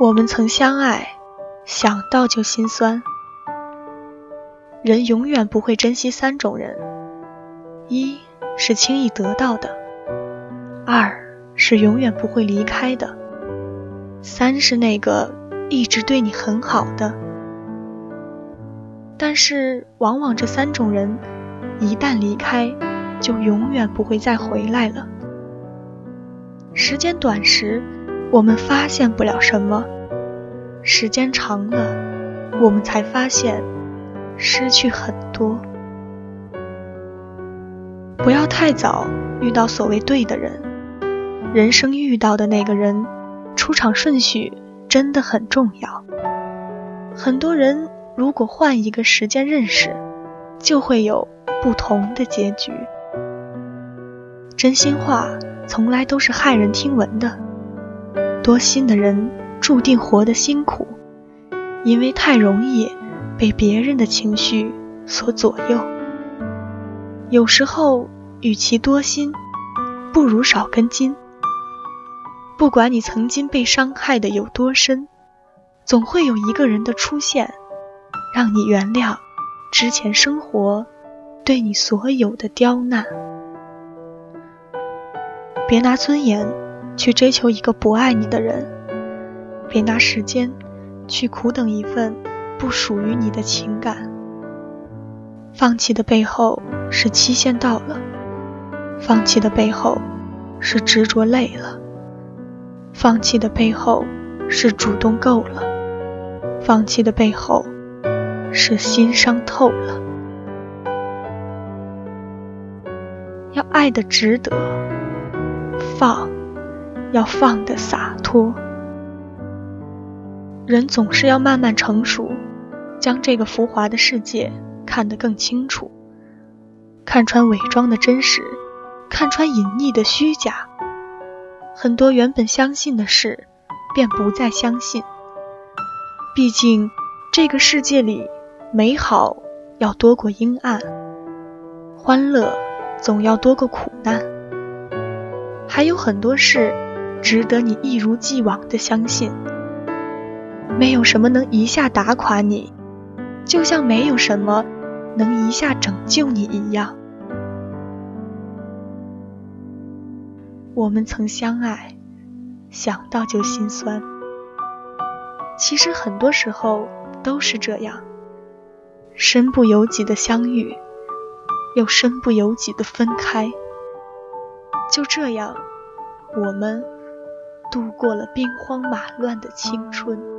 我们曾相爱，想到就心酸。人永远不会珍惜三种人：一是轻易得到的，二是永远不会离开的，三是那个一直对你很好的。但是，往往这三种人一旦离开，就永远不会再回来了。时间短时。我们发现不了什么，时间长了，我们才发现失去很多。不要太早遇到所谓对的人，人生遇到的那个人，出场顺序真的很重要。很多人如果换一个时间认识，就会有不同的结局。真心话从来都是骇人听闻的。多心的人注定活得辛苦，因为太容易被别人的情绪所左右。有时候，与其多心，不如少根筋。不管你曾经被伤害的有多深，总会有一个人的出现，让你原谅之前生活对你所有的刁难。别拿尊严。去追求一个不爱你的人，别拿时间去苦等一份不属于你的情感。放弃的背后是期限到了，放弃的背后是执着累了，放弃的背后是主动够了，放弃的背后是心伤透了。要爱的值得，放。要放得洒脱，人总是要慢慢成熟，将这个浮华的世界看得更清楚，看穿伪装的真实，看穿隐匿的虚假。很多原本相信的事，便不再相信。毕竟，这个世界里，美好要多过阴暗，欢乐总要多过苦难，还有很多事。值得你一如既往的相信，没有什么能一下打垮你，就像没有什么能一下拯救你一样。我们曾相爱，想到就心酸。其实很多时候都是这样，身不由己的相遇，又身不由己的分开。就这样，我们。度过了兵荒马乱的青春。